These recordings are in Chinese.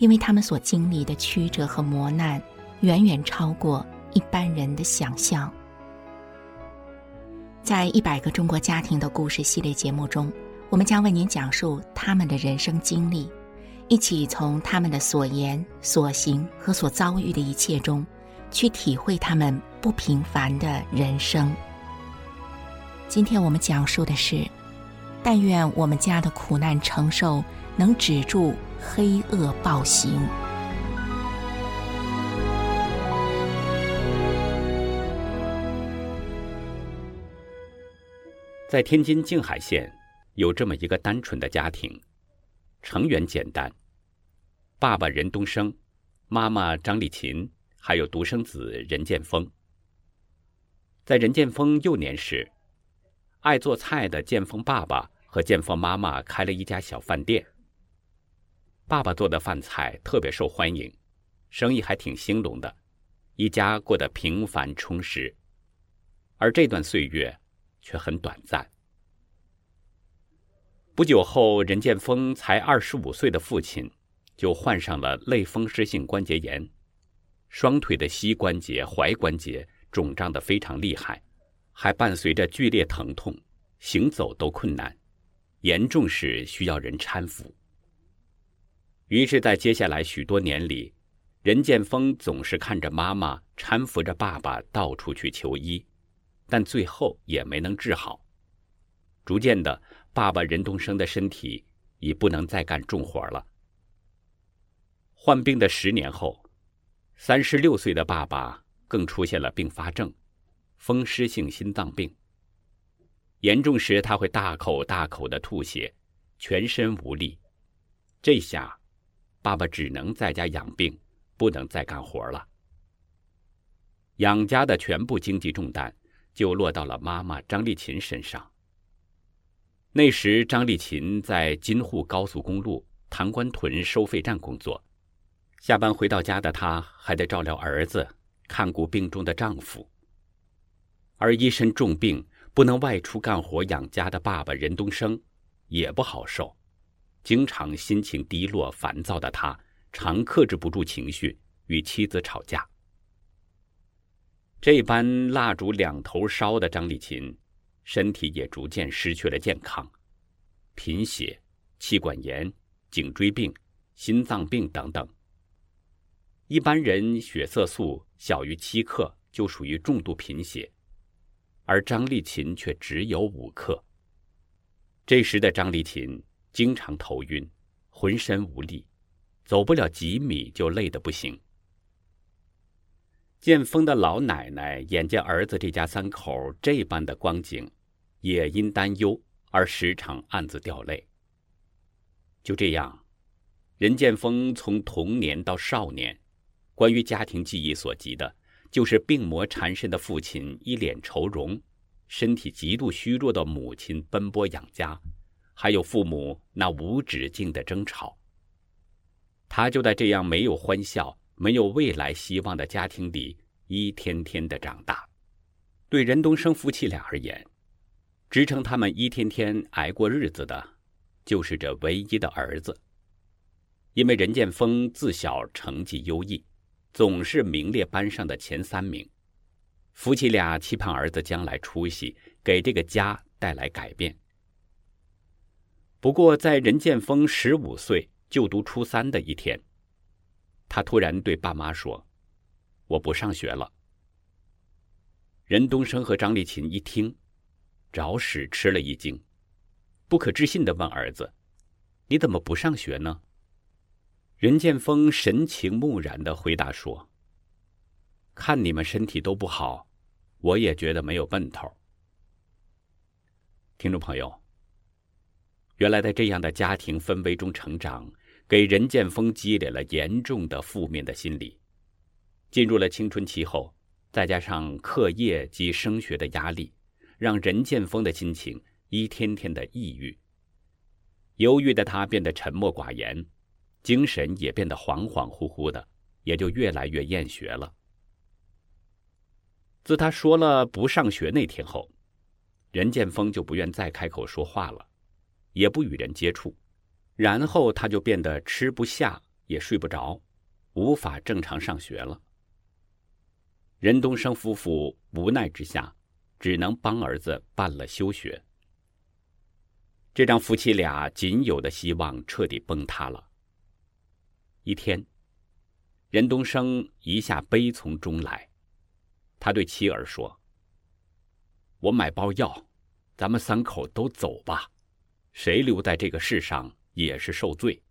因为他们所经历的曲折和磨难，远远超过一般人的想象。在一百个中国家庭的故事系列节目中，我们将为您讲述他们的人生经历，一起从他们的所言、所行和所遭遇的一切中，去体会他们不平凡的人生。今天我们讲述的是：但愿我们家的苦难承受能止住。黑恶暴行。在天津静海县，有这么一个单纯的家庭，成员简单，爸爸任东升，妈妈张丽琴，还有独生子任建峰。在任建峰幼年时，爱做菜的建峰爸爸和建峰妈妈开了一家小饭店。爸爸做的饭菜特别受欢迎，生意还挺兴隆的，一家过得平凡充实。而这段岁月却很短暂。不久后，任建峰才二十五岁的父亲就患上了类风湿性关节炎，双腿的膝关节、踝关节肿胀得非常厉害，还伴随着剧烈疼痛，行走都困难，严重时需要人搀扶。于是，在接下来许多年里，任建峰总是看着妈妈搀扶着爸爸到处去求医，但最后也没能治好。逐渐的，爸爸任东升的身体已不能再干重活了。患病的十年后，三十六岁的爸爸更出现了并发症——风湿性心脏病。严重时，他会大口大口的吐血，全身无力。这下，爸爸只能在家养病，不能再干活了。养家的全部经济重担就落到了妈妈张丽琴身上。那时，张丽琴在京沪高速公路塘关屯收费站工作，下班回到家的她还得照料儿子，看顾病重的丈夫。而一身重病不能外出干活养家的爸爸任东升，也不好受。经常心情低落、烦躁的他，常克制不住情绪，与妻子吵架。这般蜡烛两头烧的张丽琴，身体也逐渐失去了健康，贫血、气管炎、颈椎病、心脏病等等。一般人血色素小于七克就属于重度贫血，而张丽琴却只有五克。这时的张丽琴。经常头晕，浑身无力，走不了几米就累得不行。建峰的老奶奶眼见儿子这家三口这般的光景，也因担忧而时常暗自掉泪。就这样，任建峰从童年到少年，关于家庭记忆所及的，就是病魔缠身的父亲一脸愁容，身体极度虚弱的母亲奔波养家。还有父母那无止境的争吵，他就在这样没有欢笑、没有未来希望的家庭里一天天的长大。对任东升夫妻俩而言，支撑他们一天天挨过日子的，就是这唯一的儿子。因为任建峰自小成绩优异，总是名列班上的前三名，夫妻俩期盼儿子将来出息，给这个家带来改变。不过，在任建峰十五岁就读初三的一天，他突然对爸妈说：“我不上学了。”任东升和张丽琴一听，着实吃了一惊，不可置信的问儿子：“你怎么不上学呢？”任建峰神情木然的回答说：“看你们身体都不好，我也觉得没有奔头。”听众朋友。原来在这样的家庭氛围中成长，给任剑锋积累了严重的负面的心理。进入了青春期后，再加上课业及升学的压力，让任剑锋的心情一天天的抑郁。忧郁的他变得沉默寡言，精神也变得恍恍惚惚的，也就越来越厌学了。自他说了不上学那天后，任剑锋就不愿再开口说话了，也不与人接触，然后他就变得吃不下也睡不着，无法正常上学了。任东升夫妇无奈之下，只能帮儿子办了休学。这让夫妻俩仅有的希望彻底崩塌了。一天，任东升一下悲从中来，他对妻儿说。我买包药，咱们三口都走吧，谁留在这个世上也是受罪。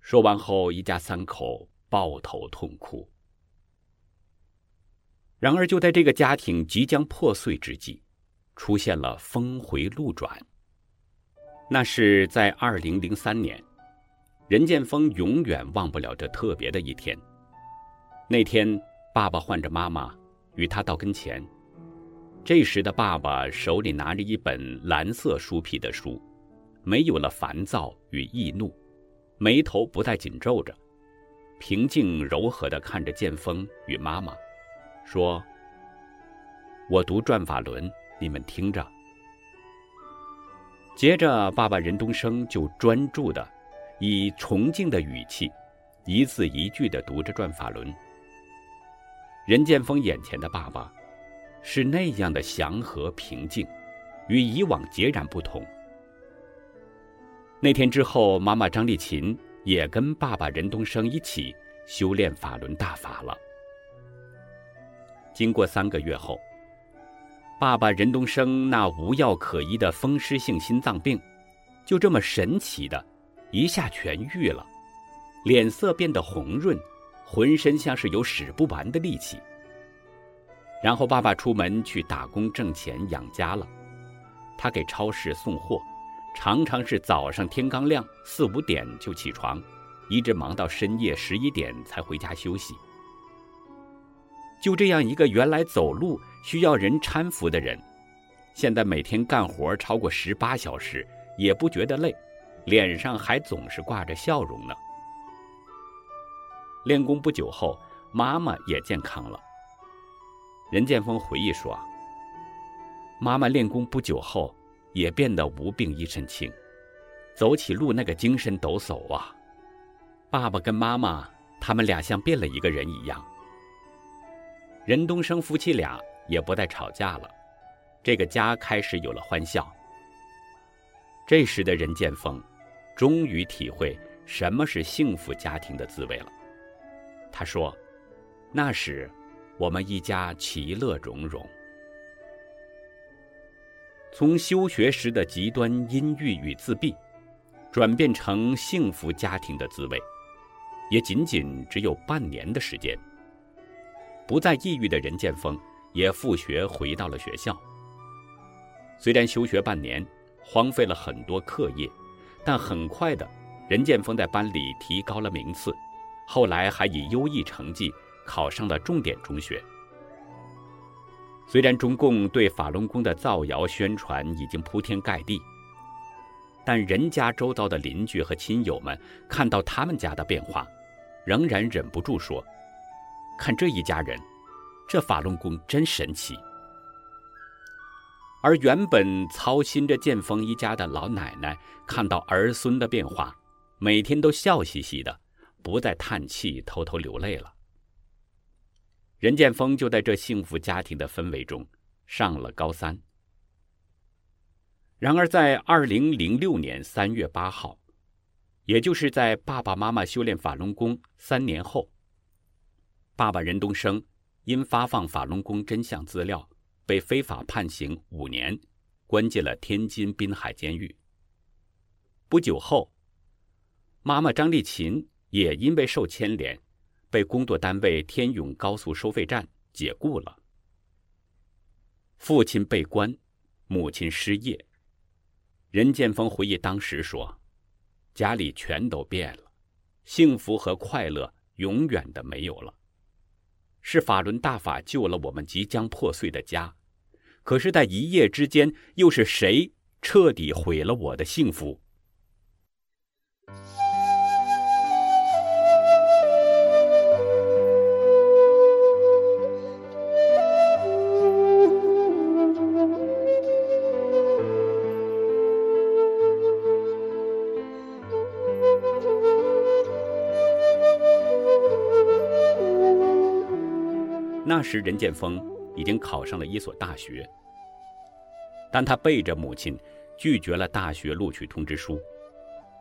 说完后，一家三口抱头痛哭。然而，就在这个家庭即将破碎之际，出现了峰回路转。那是在二零零三年，任剑锋永远忘不了这特别的一天。那天，爸爸唤着妈妈与他到跟前。这时的爸爸手里拿着一本蓝色书皮的书，没有了烦躁与易怒，眉头不再紧皱着，平静柔和地看着剑锋与妈妈，说：“我读转法轮，你们听着。”接着，爸爸任东升就专注地，以崇敬的语气，一字一句地读着转法轮。任剑锋眼前的爸爸。是那样的祥和平静，与以往截然不同。那天之后，妈妈张丽琴也跟爸爸任东升一起修炼法轮大法了。经过三个月后，爸爸任东升那无药可医的风湿性心脏病，就这么神奇的，一下痊愈了，脸色变得红润，浑身像是有使不完的力气。然后爸爸出门去打工挣钱养家了，他给超市送货，常常是早上天刚亮四五点就起床，一直忙到深夜十一点才回家休息。就这样一个原来走路需要人搀扶的人，现在每天干活超过十八小时也不觉得累，脸上还总是挂着笑容呢。练功不久后，妈妈也健康了。任剑锋回忆说：“妈妈练功不久后，也变得无病一身轻，走起路那个精神抖擞啊！爸爸跟妈妈，他们俩像变了一个人一样。任东升夫妻俩也不再吵架了，这个家开始有了欢笑。这时的任剑锋，终于体会什么是幸福家庭的滋味了。他说：那时。”我们一家其乐融融，从休学时的极端阴郁与自闭，转变成幸福家庭的滋味，也仅仅只有半年的时间。不再抑郁的任剑锋也复学回到了学校。虽然休学半年，荒废了很多课业，但很快的，任剑锋在班里提高了名次，后来还以优异成绩。考上了重点中学。虽然中共对法轮功的造谣宣传已经铺天盖地，但任家周遭的邻居和亲友们看到他们家的变化，仍然忍不住说：“看这一家人，这法轮功真神奇。”而原本操心着剑锋一家的老奶奶看到儿孙的变化，每天都笑嘻嘻的，不再叹气、偷偷流泪了。任剑锋就在这幸福家庭的氛围中上了高三。然而，在二零零六年三月八号，也就是在爸爸妈妈修炼法轮功三年后，爸爸任东升因发放法轮功真相资料，被非法判刑五年，关进了天津滨海监狱。不久后，妈妈张丽琴也因为受牵连。被工作单位天永高速收费站解雇了。父亲被关，母亲失业。任剑锋回忆当时说：“家里全都变了，幸福和快乐永远的没有了。是法轮大法救了我们即将破碎的家，可是，在一夜之间，又是谁彻底毁了我的幸福？那时，任剑锋已经考上了一所大学，但他背着母亲拒绝了大学录取通知书。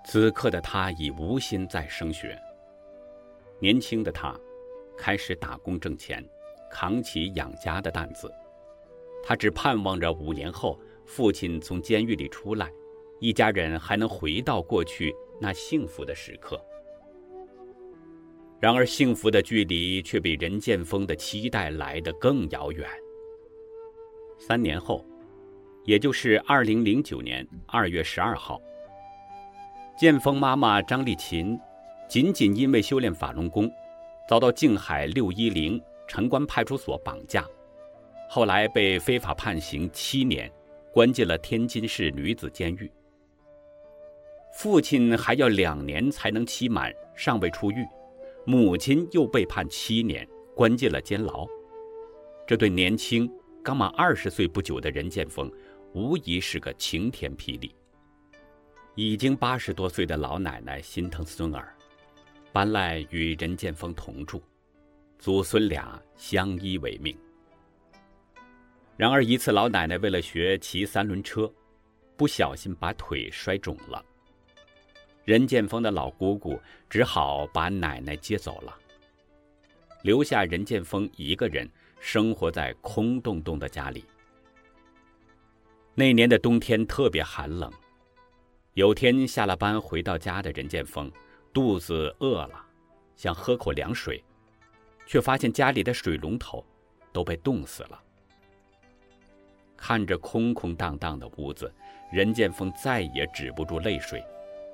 此刻的他已无心再升学。年轻的他开始打工挣钱，扛起养家的担子。他只盼望着五年后父亲从监狱里出来，一家人还能回到过去那幸福的时刻。然而，幸福的距离却比任剑锋的期待来得更遥远。三年后，也就是二零零九年二月十二号，剑锋妈妈张丽琴，仅仅因为修炼法轮功，遭到静海六一零城关派出所绑架，后来被非法判刑七年，关进了天津市女子监狱。父亲还要两年才能期满，尚未出狱。母亲又被判七年，关进了监牢。这对年轻、刚满二十岁不久的任剑锋，无疑是个晴天霹雳。已经八十多岁的老奶奶心疼孙儿，搬来与任剑锋同住，祖孙俩相依为命。然而一次，老奶奶为了学骑三轮车，不小心把腿摔肿了。任剑锋的老姑姑只好把奶奶接走了，留下任剑锋一个人生活在空洞洞的家里。那年的冬天特别寒冷，有天下了班回到家的任剑锋肚子饿了，想喝口凉水，却发现家里的水龙头都被冻死了。看着空空荡荡的屋子，任剑锋再也止不住泪水。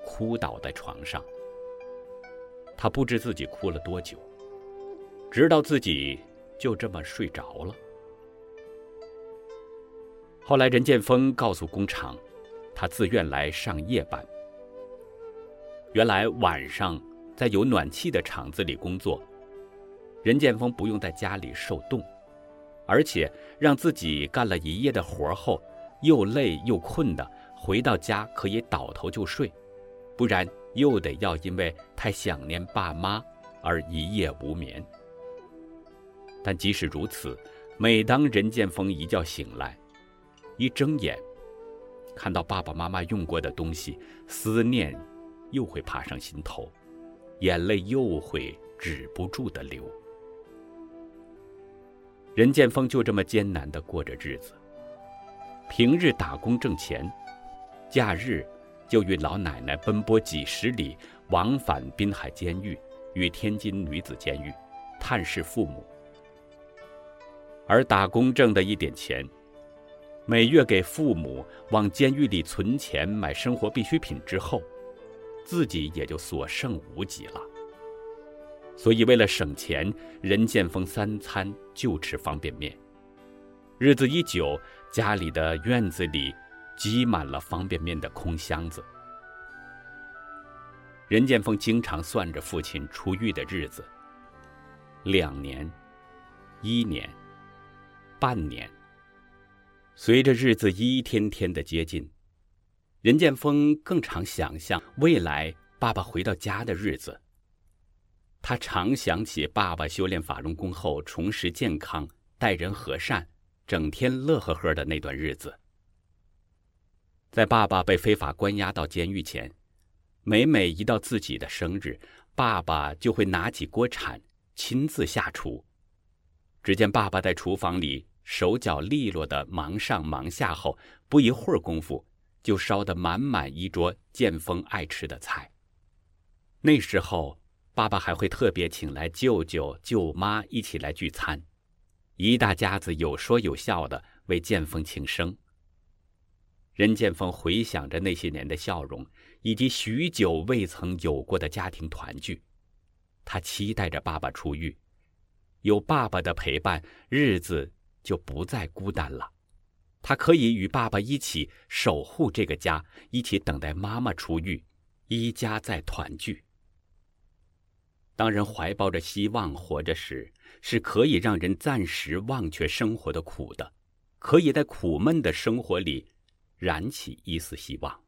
哭倒在床上，他不知自己哭了多久，直到自己就这么睡着了。后来，任剑锋告诉工厂，他自愿来上夜班。原来晚上在有暖气的厂子里工作，任剑锋不用在家里受冻，而且让自己干了一夜的活后，又累又困的，回到家可以倒头就睡。不然又得要因为太想念爸妈而一夜无眠。但即使如此，每当任剑锋一觉醒来，一睁眼，看到爸爸妈妈用过的东西，思念又会爬上心头，眼泪又会止不住的流。任剑锋就这么艰难的过着日子，平日打工挣钱，假日，就与老奶奶奔波几十里，往返滨海监狱与天津女子监狱，探视父母。而打工挣的一点钱，每月给父母往监狱里存钱买生活必需品之后，自己也就所剩无几了。所以为了省钱，任剑锋三餐就吃方便面。日子一久，家里的院子里。挤满了方便面的空箱子。任剑锋经常算着父亲出狱的日子，两年、一年、半年。随着日子一天天的接近，任剑锋更常想象未来爸爸回到家的日子。他常想起爸爸修炼法轮功后重拾健康、待人和善、整天乐呵呵的那段日子。在爸爸被非法关押到监狱前，每每一到自己的生日，爸爸就会拿起锅铲亲自下厨。只见爸爸在厨房里手脚利落地忙上忙下后，不一会儿功夫就烧得满满一桌剑锋爱吃的菜。那时候，爸爸还会特别请来舅舅舅妈一起来聚餐，一大家子有说有笑地为剑锋庆生。任建峰回想着那些年的笑容，以及许久未曾有过的家庭团聚，他期待着爸爸出狱，有爸爸的陪伴，日子就不再孤单了。他可以与爸爸一起守护这个家，一起等待妈妈出狱，一家再团聚。当人怀抱着希望活着时，是可以让人暂时忘却生活的苦的，可以在苦闷的生活里燃起一丝希望。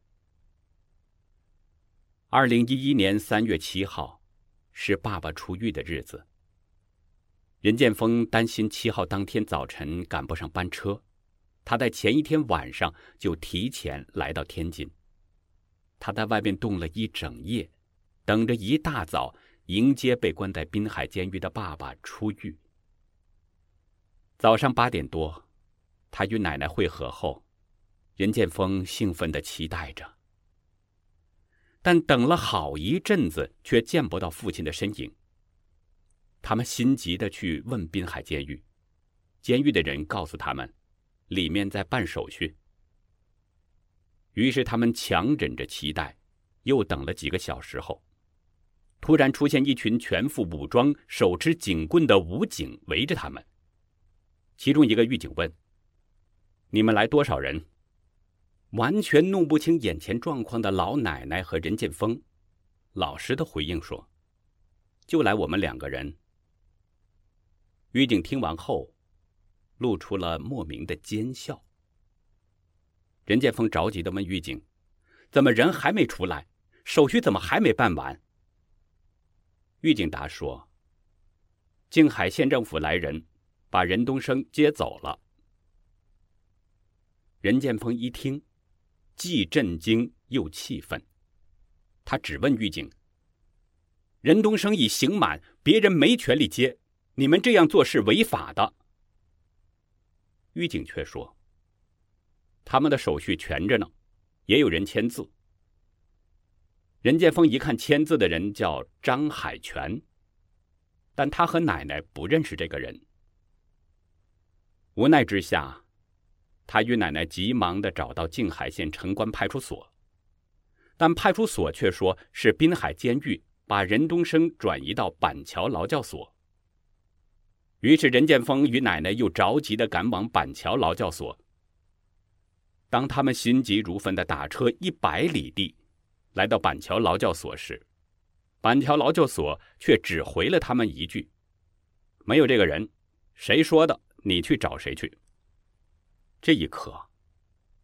二零一一年三月七号，是爸爸出狱的日子。任建峰担心七号当天早晨赶不上班车。他在前一天晚上就提前来到天津。他在外面冻了一整夜，等着一大早迎接被关在滨海监狱的爸爸出狱。早上八点多，他与奶奶会合后，任建峰兴奋地期待着。但等了好一阵子，却见不到父亲的身影。他们心急地去问滨海监狱，监狱的人告诉他们。里面在办手续，于是他们强忍着期待，又等了几个小时后，突然出现一群全副武装、手持警棍的武警围着他们。其中一个狱警问：“你们来多少人？”完全弄不清眼前状况的老奶奶和任建峰，老实的回应说：“就来我们两个人。”狱警听完后。露出了莫名的奸笑。任建峰着急的问狱警：“怎么人还没出来？手续怎么还没办完？”狱警答说：“静海县政府来人，把任东升接走了。”任建峰一听，既震惊又气愤，他只问狱警：“任东升已刑满，别人没权利接，你们这样做是违法的。”狱警却说：“他们的手续全着呢，也有人签字。”任建峰一看签字的人叫张海泉，但他和奶奶不认识这个人。无奈之下，他与奶奶急忙的找到静海县城关派出所，但派出所却说是滨海监狱把任东升转移到板桥劳教所。于是，任建峰与奶奶又着急地赶往板桥劳教所。当他们心急如焚地打车一百里地，来到板桥劳教所时，板桥劳教所却只回了他们一句：“没有这个人，谁说的？你去找谁去。”这一刻，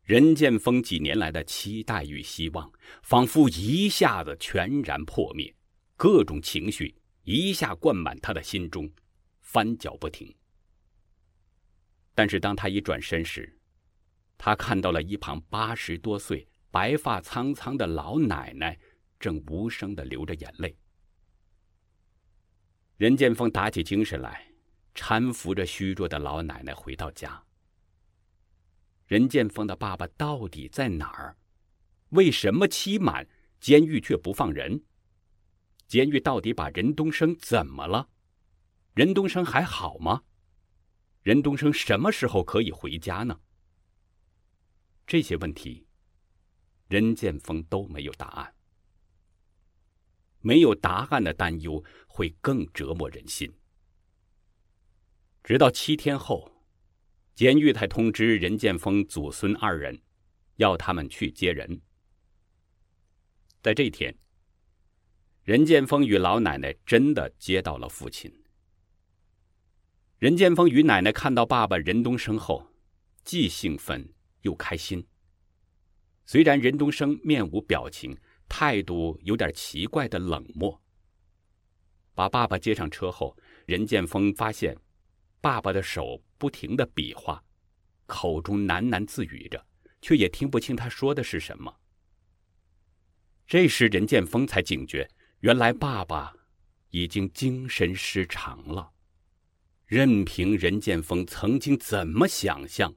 任剑峰几年来的期待与希望，仿佛一下子全然破灭，各种情绪一下灌满他的心中。翻搅不停。但是当他一转身时，他看到了一旁八十多岁、白发苍苍的老奶奶，正无声的流着眼泪。任建峰打起精神来，搀扶着虚弱的老奶奶回到家。任建峰的爸爸到底在哪儿？为什么期满监狱却不放人？监狱到底把任东升怎么了？任东升还好吗？任东升什么时候可以回家呢？这些问题，任建峰都没有答案。没有答案的担忧会更折磨人心。直到七天后，监狱才通知任建峰祖孙二人，要他们去接人。在这天，任建峰与老奶奶真的接到了父亲。任建峰与奶奶看到爸爸任东升后，既兴奋又开心。虽然任东升面无表情，态度有点奇怪的冷漠。把爸爸接上车后，任建峰发现，爸爸的手不停的比划，口中喃喃自语着，却也听不清他说的是什么。这时，任建峰才警觉，原来爸爸已经精神失常了。任凭任建峰曾经怎么想象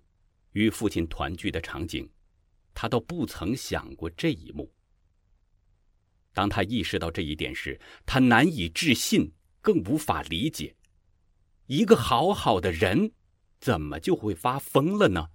与父亲团聚的场景，他都不曾想过这一幕。当他意识到这一点时，他难以置信，更无法理解：一个好好的人，怎么就会发疯了呢？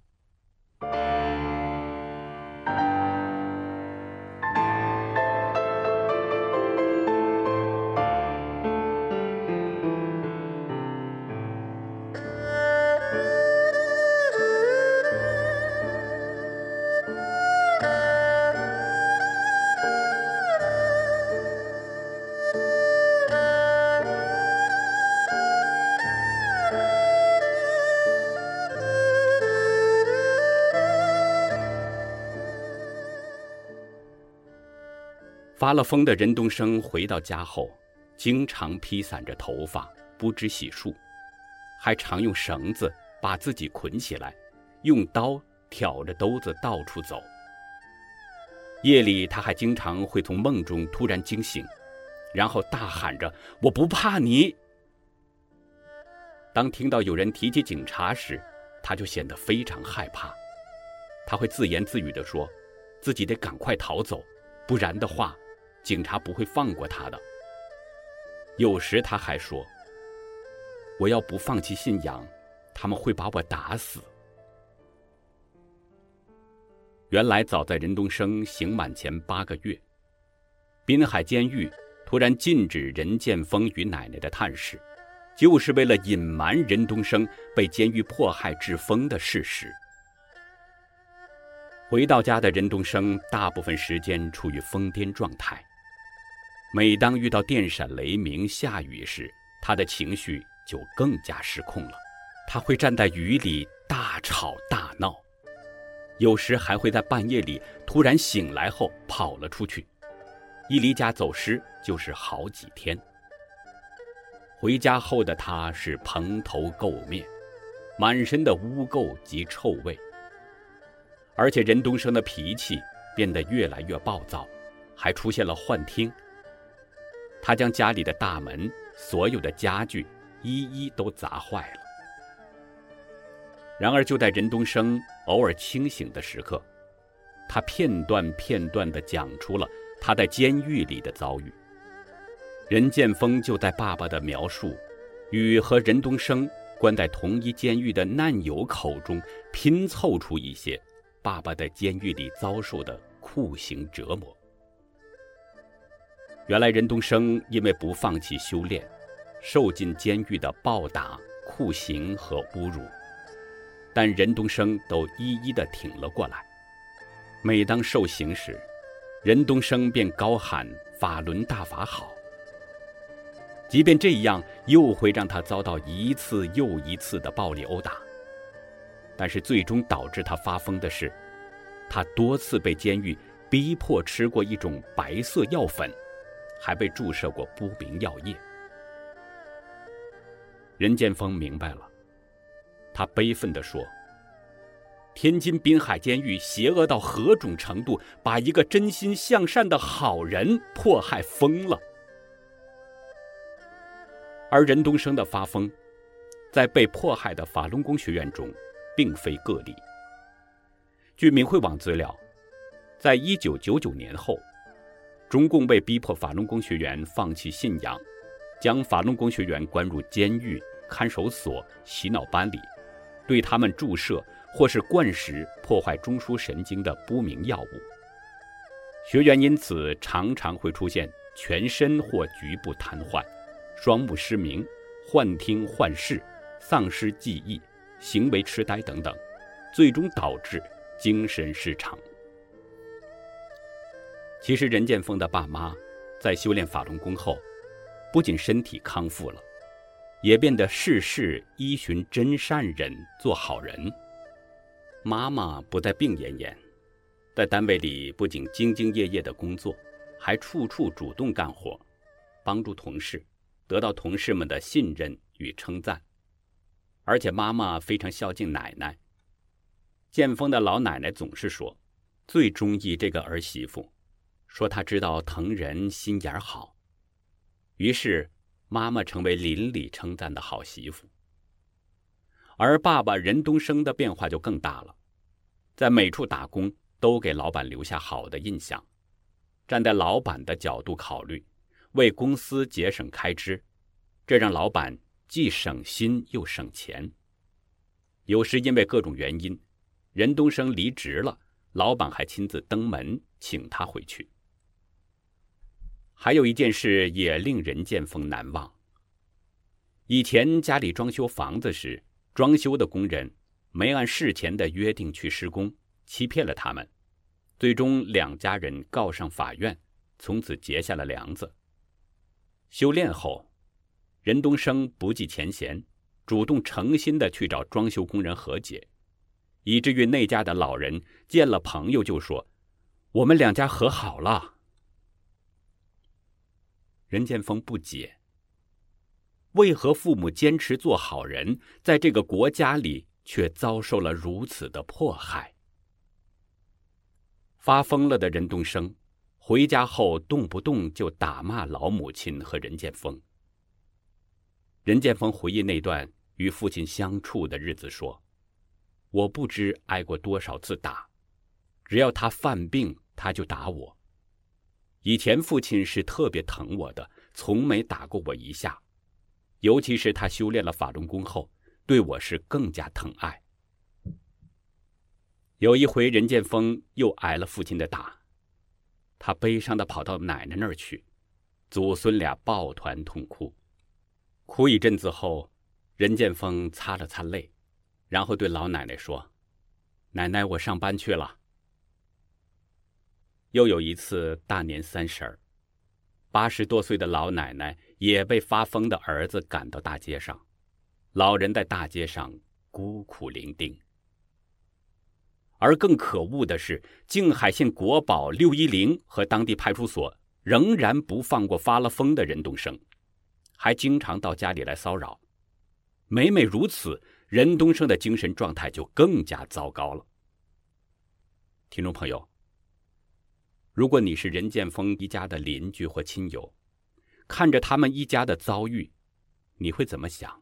发了疯的任东升回到家后，经常披散着头发，不知洗漱，还常用绳子把自己捆起来，用刀挑着兜子到处走。夜里，他还经常会从梦中突然惊醒，然后大喊着：“我不怕你！”当听到有人提起警察时，他就显得非常害怕。他会自言自语地说：“自己得赶快逃走，不然的话，警察不会放过他的。”有时他还说：“我要不放弃信仰，他们会把我打死。”原来，早在任东升刑满前八个月，滨海监狱突然禁止任剑锋与奶奶的探视，就是为了隐瞒任东升被监狱迫害致疯的事实。回到家的任东升，大部分时间处于疯癫状态。每当遇到电闪雷鸣、下雨时，他的情绪就更加失控了。他会站在雨里大吵大闹。有时还会在半夜里突然醒来后跑了出去，一离家走失就是好几天。回家后的他是蓬头垢面，满身的污垢及臭味。而且任东升的脾气变得越来越暴躁，还出现了幻听。他将家里的大门、所有的家具一一都砸坏了。然而，就在任东升偶尔清醒的时刻，他片段片段地讲出了他在监狱里的遭遇。任剑锋就在爸爸的描述与和任东升关在同一监狱的难友口中拼凑出一些爸爸在监狱里遭受的酷刑折磨。原来，任东升因为不放弃修炼，受尽监狱的暴打、酷刑和侮辱。但任东升都一一的挺了过来。每当受刑时，任东升便高喊“法轮大法好”。即便这样，又会让他遭到一次又一次的暴力殴打。但是最终导致他发疯的是，他多次被监狱逼迫吃过一种白色药粉，还被注射过不明药液。任剑锋明白了。他悲愤地说：“天津滨海监狱邪恶到何种程度，把一个真心向善的好人迫害疯了。”而任东升的发疯，在被迫害的法轮功学员中，并非个例。据明慧网资料，在一九九九年后，中共为逼迫法轮功学员放弃信仰，将法轮功学员关入监狱、看守所、洗脑班里。对他们注射或是灌食破坏中枢神经的不明药物，学员因此常常会出现全身或局部瘫痪、双目失明、幻听幻视、丧失记忆、行为痴呆等等，最终导致精神失常。其实任剑锋的爸妈在修炼法轮功后，不仅身体康复了。也变得事事依循真善人，做好人。妈妈不再病恹恹，在单位里不仅兢兢业业的工作，还处处主动干活，帮助同事，得到同事们的信任与称赞。而且妈妈非常孝敬奶奶。剑锋的老奶奶总是说，最中意这个儿媳妇，说他知道疼人，心眼好。于是。妈妈成为邻里称赞的好媳妇，而爸爸任东升的变化就更大了，在每处打工都给老板留下好的印象，站在老板的角度考虑，为公司节省开支，这让老板既省心又省钱。有时因为各种原因，任东升离职了，老板还亲自登门请他回去。还有一件事也令任剑锋难忘。以前家里装修房子时，装修的工人没按事前的约定去施工，欺骗了他们，最终两家人告上法院，从此结下了梁子。修炼后，任东升不计前嫌，主动诚心的去找装修工人和解，以至于那家的老人见了朋友就说：“我们两家和好了。”任建峰不解，为何父母坚持做好人，在这个国家里却遭受了如此的迫害？发疯了的任东升回家后，动不动就打骂老母亲和任建峰。任建峰回忆那段与父亲相处的日子，说：“我不知挨过多少次打，只要他犯病，他就打我。以前父亲是特别疼我的，从没打过我一下。尤其是他修炼了法轮功后，对我是更加疼爱。”有一回，任剑峰又挨了父亲的打，他悲伤地跑到奶奶那儿去，祖孙俩抱团痛哭。哭一阵子后，任剑峰擦了擦泪，然后对老奶奶说：“奶奶，我上班去了。”又有一次大年三十儿，八十多岁的老奶奶也被发疯的儿子赶到大街上，老人在大街上孤苦伶仃。而更可恶的是，静海县国保六一零和当地派出所仍然不放过发了疯的任东升。还经常到家里来骚扰，每每如此，任东升的精神状态就更加糟糕了。听众朋友，如果你是任建峰一家的邻居或亲友，看着他们一家的遭遇，你会怎么想？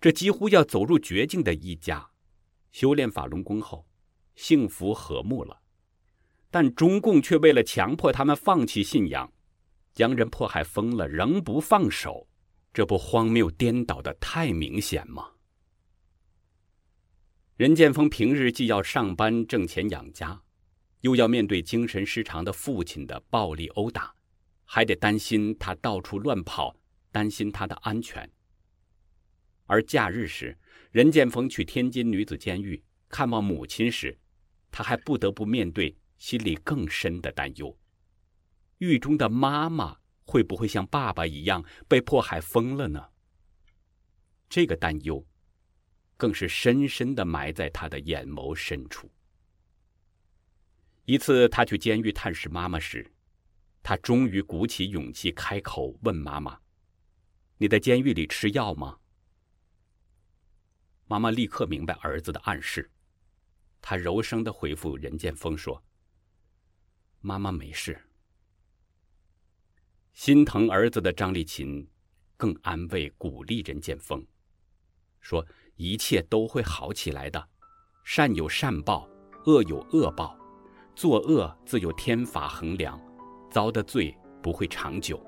这几乎要走入绝境的一家，修炼法轮功后，幸福和睦了，但中共却为了强迫他们放弃信仰。将人迫害疯了，仍不放手，这不荒谬颠倒的太明显吗？任建峰平日既要上班挣钱养家，又要面对精神失常的父亲的暴力殴打，还得担心他到处乱跑，担心他的安全。而假日时，任建峰去天津女子监狱看望母亲时，他还不得不面对心里更深的担忧。狱中的妈妈会不会像爸爸一样被迫害疯了呢？这个担忧，更是深深的埋在他的眼眸深处。一次，他去监狱探视妈妈时，他终于鼓起勇气开口问妈妈：“你在监狱里吃药吗？”妈妈立刻明白儿子的暗示，她柔声的回复任建峰说：“妈妈没事。”心疼儿子的张丽琴，更安慰鼓励任建峰，说一切都会好起来的，善有善报，恶有恶报，作恶自有天法衡量，遭的罪不会长久。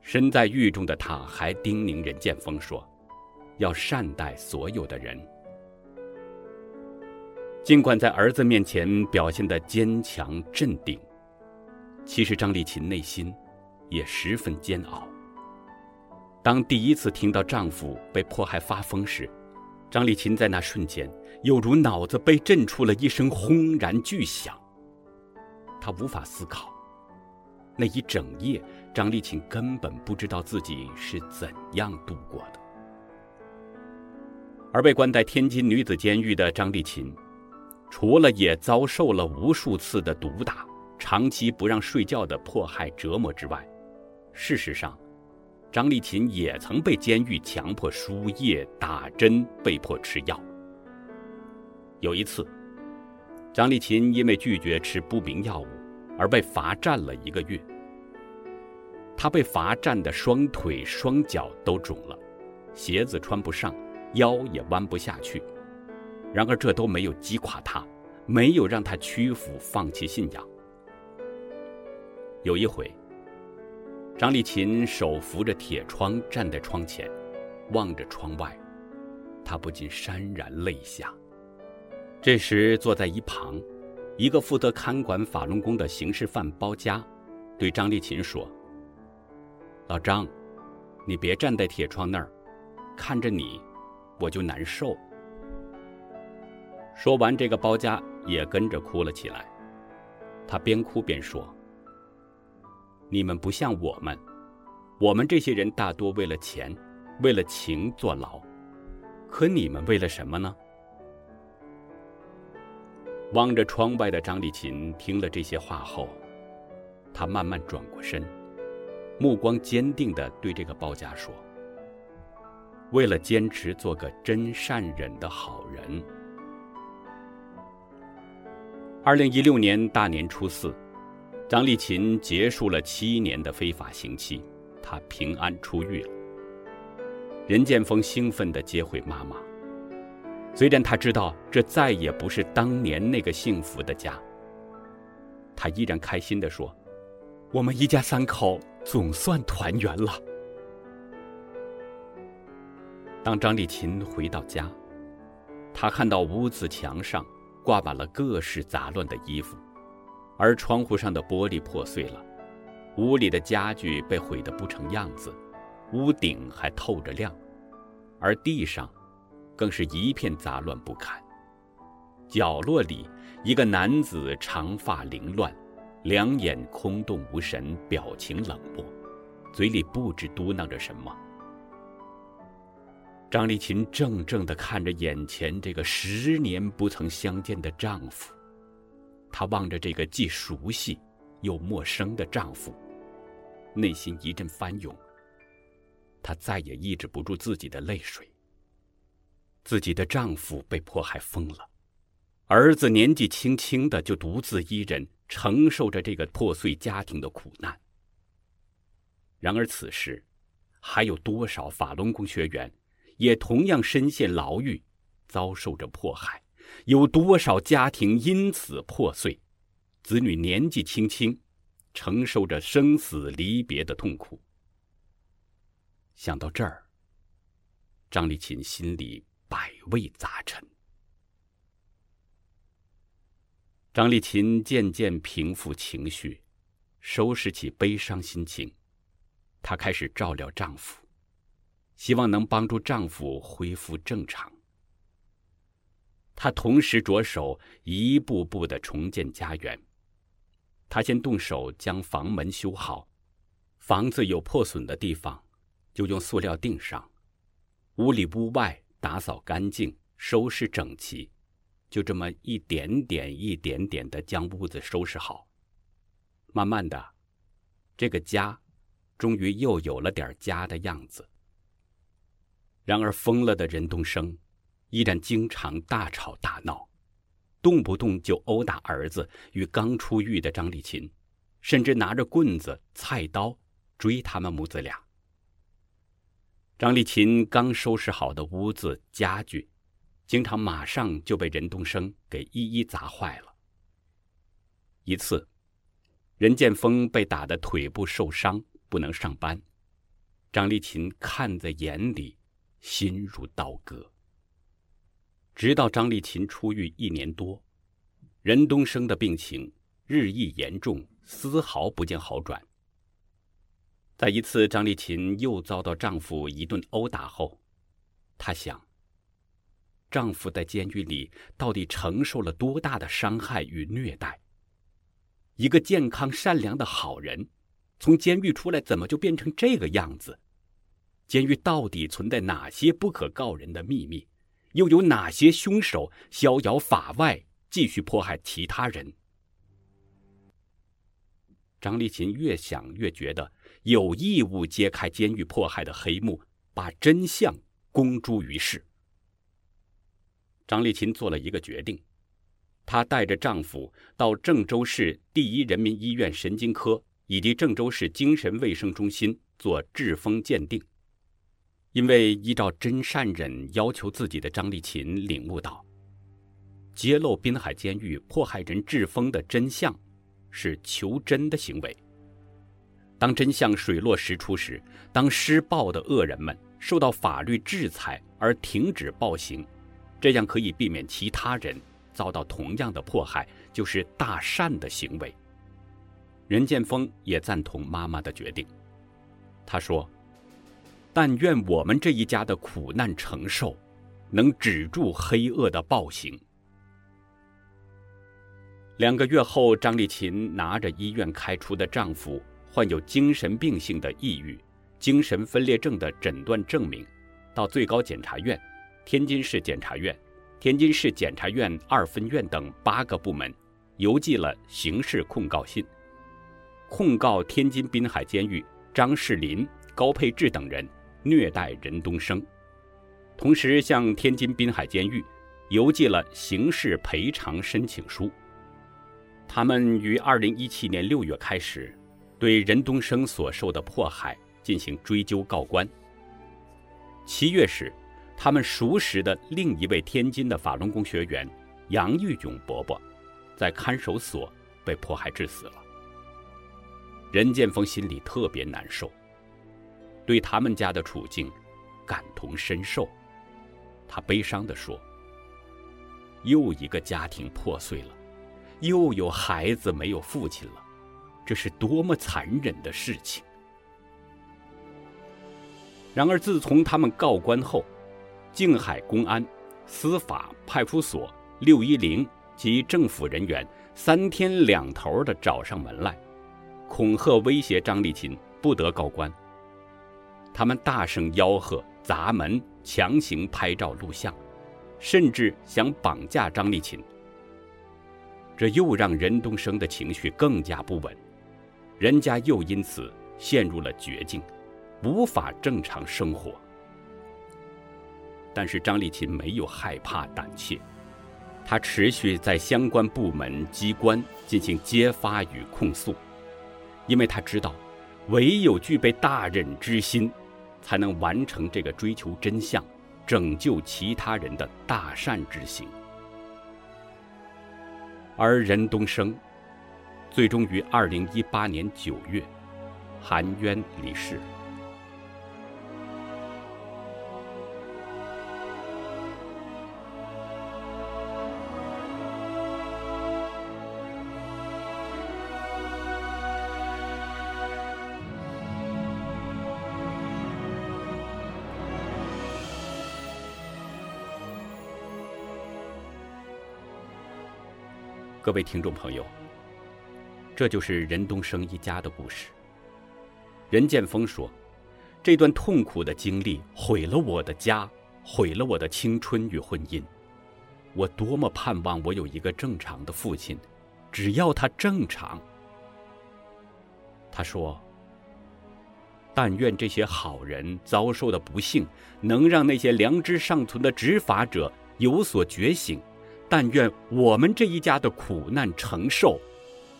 身在狱中的他，还叮咛任建峰说，要善待所有的人。尽管在儿子面前表现得坚强镇定。其实张丽琴内心也十分煎熬。当第一次听到丈夫被迫害发疯时，张丽琴在那瞬间犹如脑子被震出了一声轰然巨响。她无法思考，那一整夜，张丽琴根本不知道自己是怎样度过的。而被关在天津女子监狱的张丽琴，除了也遭受了无数次的毒打。长期不让睡觉的迫害折磨之外，事实上，张丽琴也曾被监狱强迫输液、打针，被迫吃药。有一次，张丽琴因为拒绝吃不明药物而被罚站了一个月。她被罚站的双腿双脚都肿了，鞋子穿不上，腰也弯不下去。然而这都没有击垮她，没有让她屈服、放弃信仰。有一回，张丽琴手扶着铁窗站在窗前，望着窗外，她不禁潸然泪下。这时，坐在一旁，一个负责看管法轮功的刑事犯包家，对张丽琴说：“老张，你别站在铁窗那儿，看着你，我就难受。”说完，这个包家也跟着哭了起来。他边哭边说。你们不像我们，我们这些人大多为了钱，为了情坐牢，可你们为了什么呢？望着窗外的张丽琴听了这些话后，她慢慢转过身，目光坚定地对这个包家说：“为了坚持做个真善忍的好人。”二零一六年大年初四，张丽琴结束了七年的非法刑期，她平安出狱了。任建峰兴奋地接回妈妈，虽然他知道这再也不是当年那个幸福的家，他依然开心地说：“我们一家三口总算团圆了。”当张丽琴回到家，她看到屋子墙上挂满了各式杂乱的衣服，而窗户上的玻璃破碎了，屋里的家具被毁得不成样子。屋顶还透着亮，而地上更是一片杂乱不堪。角落里，一个男子长发凌乱，两眼空洞无神，表情冷漠，嘴里不知嘟囔着什么。张丽琴怔怔地看着眼前这个十年不曾相见的丈夫，她望着这个既熟悉又陌生的丈夫，内心一阵翻涌。她再也抑制不住自己的泪水。自己的丈夫被迫害疯了，儿子年纪轻轻的就独自一人承受着这个破碎家庭的苦难。然而此时，还有多少法轮功学员也同样身陷牢狱，遭受着迫害？有多少家庭因此破碎，子女年纪轻轻，承受着生死离别的痛苦？想到这儿，张丽琴心里百味杂陈。张丽琴渐渐平复情绪，收拾起悲伤心情，她开始照料丈夫，希望能帮助丈夫恢复正常。他同时着手一步步的重建家园。他先动手将房门修好，房子有破损的地方，就用塑料钉上，屋里屋外打扫干净，收拾整齐，就这么一点点、一点点的将屋子收拾好。慢慢的，这个家终于又有了点家的样子。然而疯了的任东升依然经常大吵大闹，动不动就殴打儿子与刚出狱的张丽琴，甚至拿着棍子、菜刀追他们母子俩。张丽琴刚收拾好的屋子家具，经常马上就被任东升给一一砸坏了。一次，任建峰被打得腿部受伤，不能上班，张丽琴看在眼里，心如刀割。直到张丽琴出狱一年多，任东升的病情日益严重，丝毫不见好转。在一次，张丽琴又遭到丈夫一顿殴打后，她想：丈夫在监狱里到底承受了多大的伤害与虐待？一个健康善良的好人，从监狱出来，怎么就变成这个样子？监狱到底存在哪些不可告人的秘密？又有哪些凶手逍遥法外，继续迫害其他人？张丽琴越想越觉得。有义务揭开监狱迫害的黑幕，把真相公诸于世。张丽琴做了一个决定，她带着丈夫到郑州市第一人民医院神经科以及郑州市精神卫生中心做痔疯鉴定。因为依照真善忍要求自己的张丽琴领悟到，揭露滨海监狱迫害人志峰的真相，是求真的行为。当真相水落石出时，当施暴的恶人们受到法律制裁而停止暴行，这样可以避免其他人遭到同样的迫害，就是大善的行为。任建峰也赞同妈妈的决定。他说：“但愿我们这一家的苦难承受，能止住黑恶的暴行。”两个月后，张丽琴拿着医院开出的丈夫。患有精神病性的抑郁、精神分裂症的诊断证明，到最高检察院、天津市检察院、天津市检察院二分院等八个部门邮寄了刑事控告信。控告天津滨海监狱张世林、高佩志等人虐待任东升，同时向天津滨海监狱邮寄了刑事赔偿申请书。他们于二零一七年六月开始，对任东升所受的迫害进行追究告官。七月时，他们熟识的另一位天津的法轮功学员杨玉勇伯伯，在看守所被迫害致死了。任剑锋心里特别难受，对他们家的处境感同身受。他悲伤地说：“又一个家庭破碎了，又有孩子没有父亲了，这是多么残忍的事情！”然而，自从他们告官后，静海公安、司法、派出所、六一零及政府人员三天两头的找上门来，恐吓威胁张立琴不得告官。他们大声吆喝、砸门、强行拍照录像，甚至想绑架张丽琴。这又让任东升的情绪更加不稳，人家又因此陷入了绝境，无法正常生活。但是张丽琴没有害怕胆怯，她持续在相关部门机关进行揭发与控诉，因为她知道，唯有具备大忍之心，才能完成这个追求真相、拯救其他人的大善之行。而任东升，最终于二零一八年九月，含冤离世。各位听众朋友，这就是任东升一家的故事。任剑锋说：“这段痛苦的经历毁了我的家，毁了我的青春与婚姻。我多么盼望我有一个正常的父亲，只要他正常。”他说：“但愿这些好人遭受的不幸，能让那些良知尚存的执法者有所觉醒。”但愿我们这一家的苦难承受，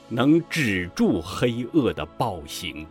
能止住黑恶的暴行。